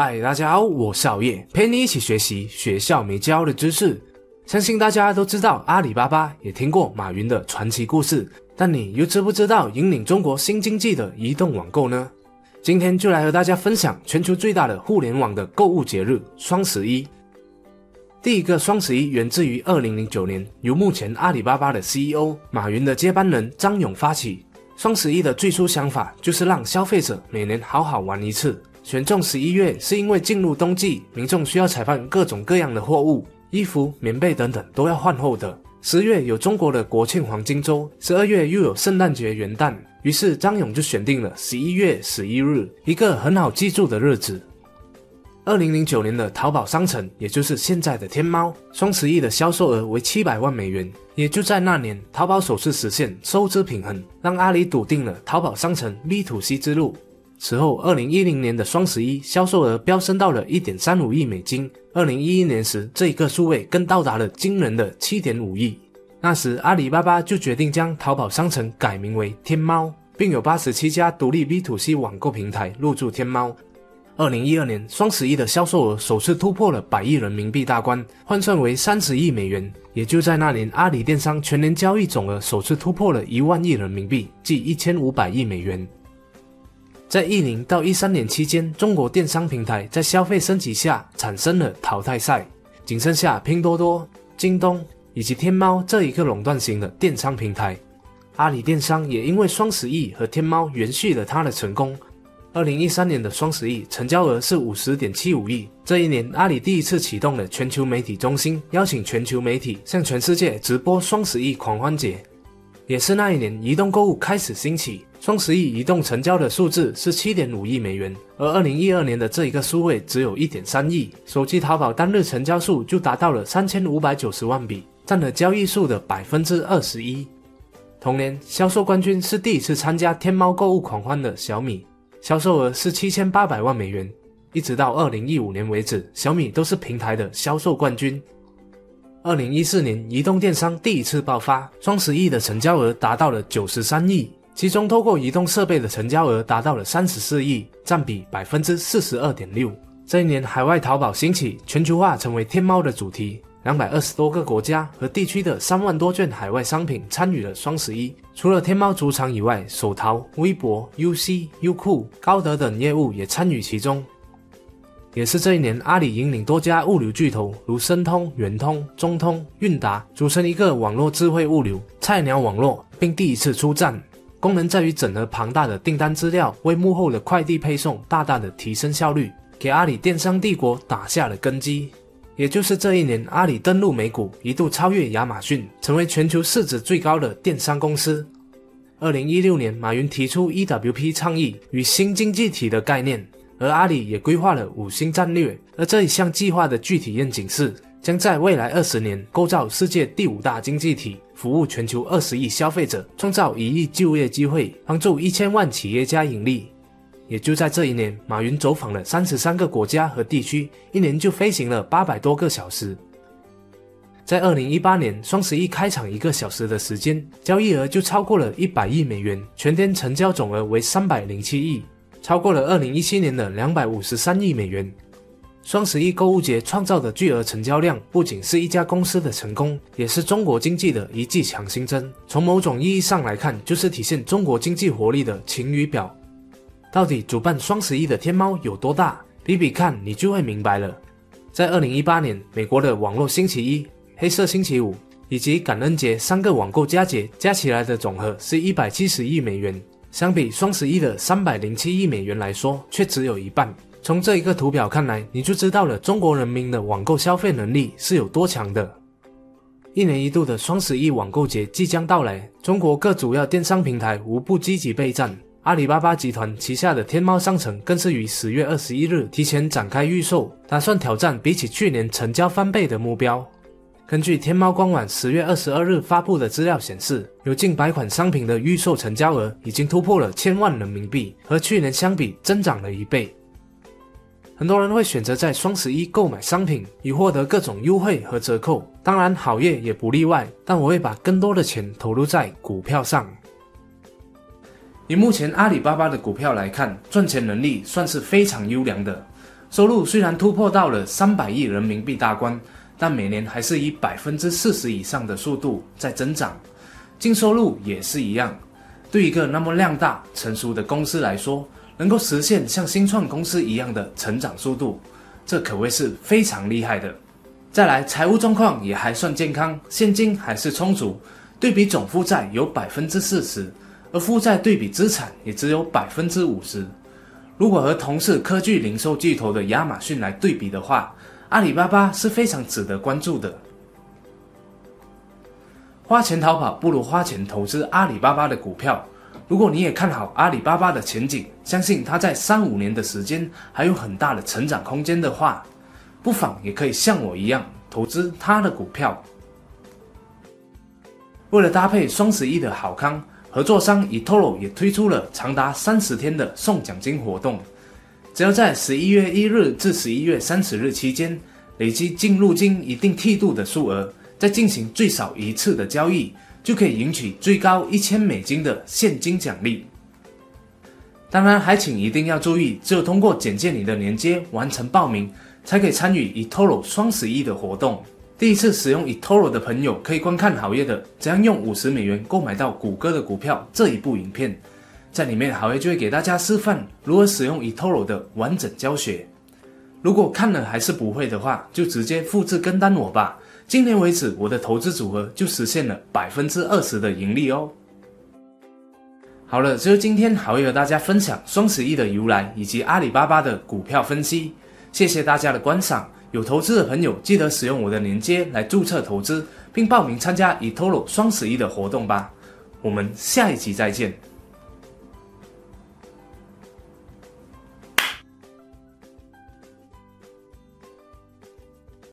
嗨，大家好，我是熬夜，陪你一起学习学校没教的知识。相信大家都知道阿里巴巴，也听过马云的传奇故事，但你又知不知道引领中国新经济的移动网购呢？今天就来和大家分享全球最大的互联网的购物节日——双十一。第一个双十一源自于二零零九年，由目前阿里巴巴的 CEO 马云的接班人张勇发起。双十一的最初想法就是让消费者每年好好玩一次。选中十一月是因为进入冬季，民众需要采办各种各样的货物，衣服、棉被等等都要换货的。十月有中国的国庆黄金周，十二月又有圣诞节、元旦，于是张勇就选定了十一月十一日，一个很好记住的日子。二零零九年的淘宝商城，也就是现在的天猫，双十一的销售额为七百万美元。也就在那年，淘宝首次实现收支平衡，让阿里笃定了淘宝商城 B to C 之路。此后，二零一零年的双十一销售额飙升到了一点三五亿美金。二零一一年时，这一个数位更到达了惊人的七点五亿。那时，阿里巴巴就决定将淘宝商城改名为天猫，并有八十七家独立 B to C 网购平台入驻天猫。二零一二年双十一的销售额首次突破了百亿人民币大关，换算为三十亿美元。也就在那年，阿里电商全年交易总额首次突破了一万亿人民币，即一千五百亿美元。在一零到一三年期间，中国电商平台在消费升级下产生了淘汰赛，仅剩下拼多多、京东以及天猫这一个垄断型的电商平台。阿里电商也因为双十一和天猫延续了它的成功。二零一三年的双十一成交额是五十点七五亿。这一年，阿里第一次启动了全球媒体中心，邀请全球媒体向全世界直播双十一狂欢节。也是那一年，移动购物开始兴起，双十一移动成交的数字是七点五亿美元，而二零一二年的这一个数位只有一点三亿。手机淘宝单日成交数就达到了三千五百九十万笔，占了交易数的百分之二十一。同年，销售冠军是第一次参加天猫购物狂欢的小米。销售额是七千八百万美元，一直到二零一五年为止，小米都是平台的销售冠军。二零一四年，移动电商第一次爆发，双十一的成交额达到了九十三亿，其中透过移动设备的成交额达到了三十四亿，占比百分之四十二点六。这一年，海外淘宝兴起，全球化成为天猫的主题。两百二十多个国家和地区的三万多件海外商品参与了双十一。除了天猫主场以外，手淘、微博、UC、优酷、高德等业务也参与其中。也是这一年，阿里引领多家物流巨头如申通、圆通、中通、韵达，组成一个网络智慧物流菜鸟网络，并第一次出战。功能在于整合庞大的订单资料，为幕后的快递配送大大的提升效率，给阿里电商帝国打下了根基。也就是这一年，阿里登陆美股，一度超越亚马逊，成为全球市值最高的电商公司。二零一六年，马云提出 EWP 倡议与新经济体的概念，而阿里也规划了五星战略。而这一项计划的具体愿景是，将在未来二十年构造世界第五大经济体，服务全球二十亿消费者，创造一亿就业机会，帮助一千万企业家盈利。也就在这一年，马云走访了三十三个国家和地区，一年就飞行了八百多个小时。在二零一八年双十一开场一个小时的时间，交易额就超过了一百亿美元，全天成交总额为三百零七亿，超过了二零一七年的两百五十三亿美元。双十一购物节创造的巨额成交量，不仅是一家公司的成功，也是中国经济的一剂强心针。从某种意义上来看，就是体现中国经济活力的晴雨表。到底主办双十一的天猫有多大？比比看，你就会明白了。在二零一八年，美国的网络星期一、黑色星期五以及感恩节三个网购佳节加起来的总和是一百七十亿美元，相比双十一的三百零七亿美元来说，却只有一半。从这一个图表看来，你就知道了中国人民的网购消费能力是有多强的。一年一度的双十一网购节即将到来，中国各主要电商平台无不积极备战。阿里巴巴集团旗下的天猫商城更是于十月二十一日提前展开预售，打算挑战比起去年成交翻倍的目标。根据天猫官网十月二十二日发布的资料显示，有近百款商品的预售成交额已经突破了千万人民币，和去年相比增长了一倍。很多人会选择在双十一购买商品，以获得各种优惠和折扣，当然好业也不例外。但我会把更多的钱投入在股票上。以目前阿里巴巴的股票来看，赚钱能力算是非常优良的。收入虽然突破到了三百亿人民币大关，但每年还是以百分之四十以上的速度在增长。净收入也是一样。对一个那么量大成熟的公司来说，能够实现像新创公司一样的成长速度，这可谓是非常厉害的。再来，财务状况也还算健康，现金还是充足。对比总负债有百分之四十，而负债对比资产也只有百分之五十。如果和同是科技零售巨头的亚马逊来对比的话，阿里巴巴是非常值得关注的。花钱逃跑不如花钱投资阿里巴巴的股票。如果你也看好阿里巴巴的前景，相信它在三五年的时间还有很大的成长空间的话，不妨也可以像我一样投资它的股票。为了搭配双十一的好康，合作商 eToro 也推出了长达三十天的送奖金活动。只要在十一月一日至十一月三十日期间，累积进入金一定梯度的数额，再进行最少一次的交易，就可以赢取最高一千美金的现金奖励。当然，还请一定要注意，只有通过简介里的连接完成报名，才可以参与 eToro 双十一的活动。第一次使用 eToro 的朋友可以观看好业的怎样用五十美元购买到谷歌的股票这一部影片，在里面好业就会给大家示范如何使用 eToro 的完整教学。如果看了还是不会的话，就直接复制跟单我吧。今年为止，我的投资组合就实现了百分之二十的盈利哦。好了，这是今天好业和大家分享双十一的由来以及阿里巴巴的股票分析，谢谢大家的观赏。有投资的朋友，记得使用我的链接来注册投资，并报名参加 eToro 双十一的活动吧。我们下一集再见。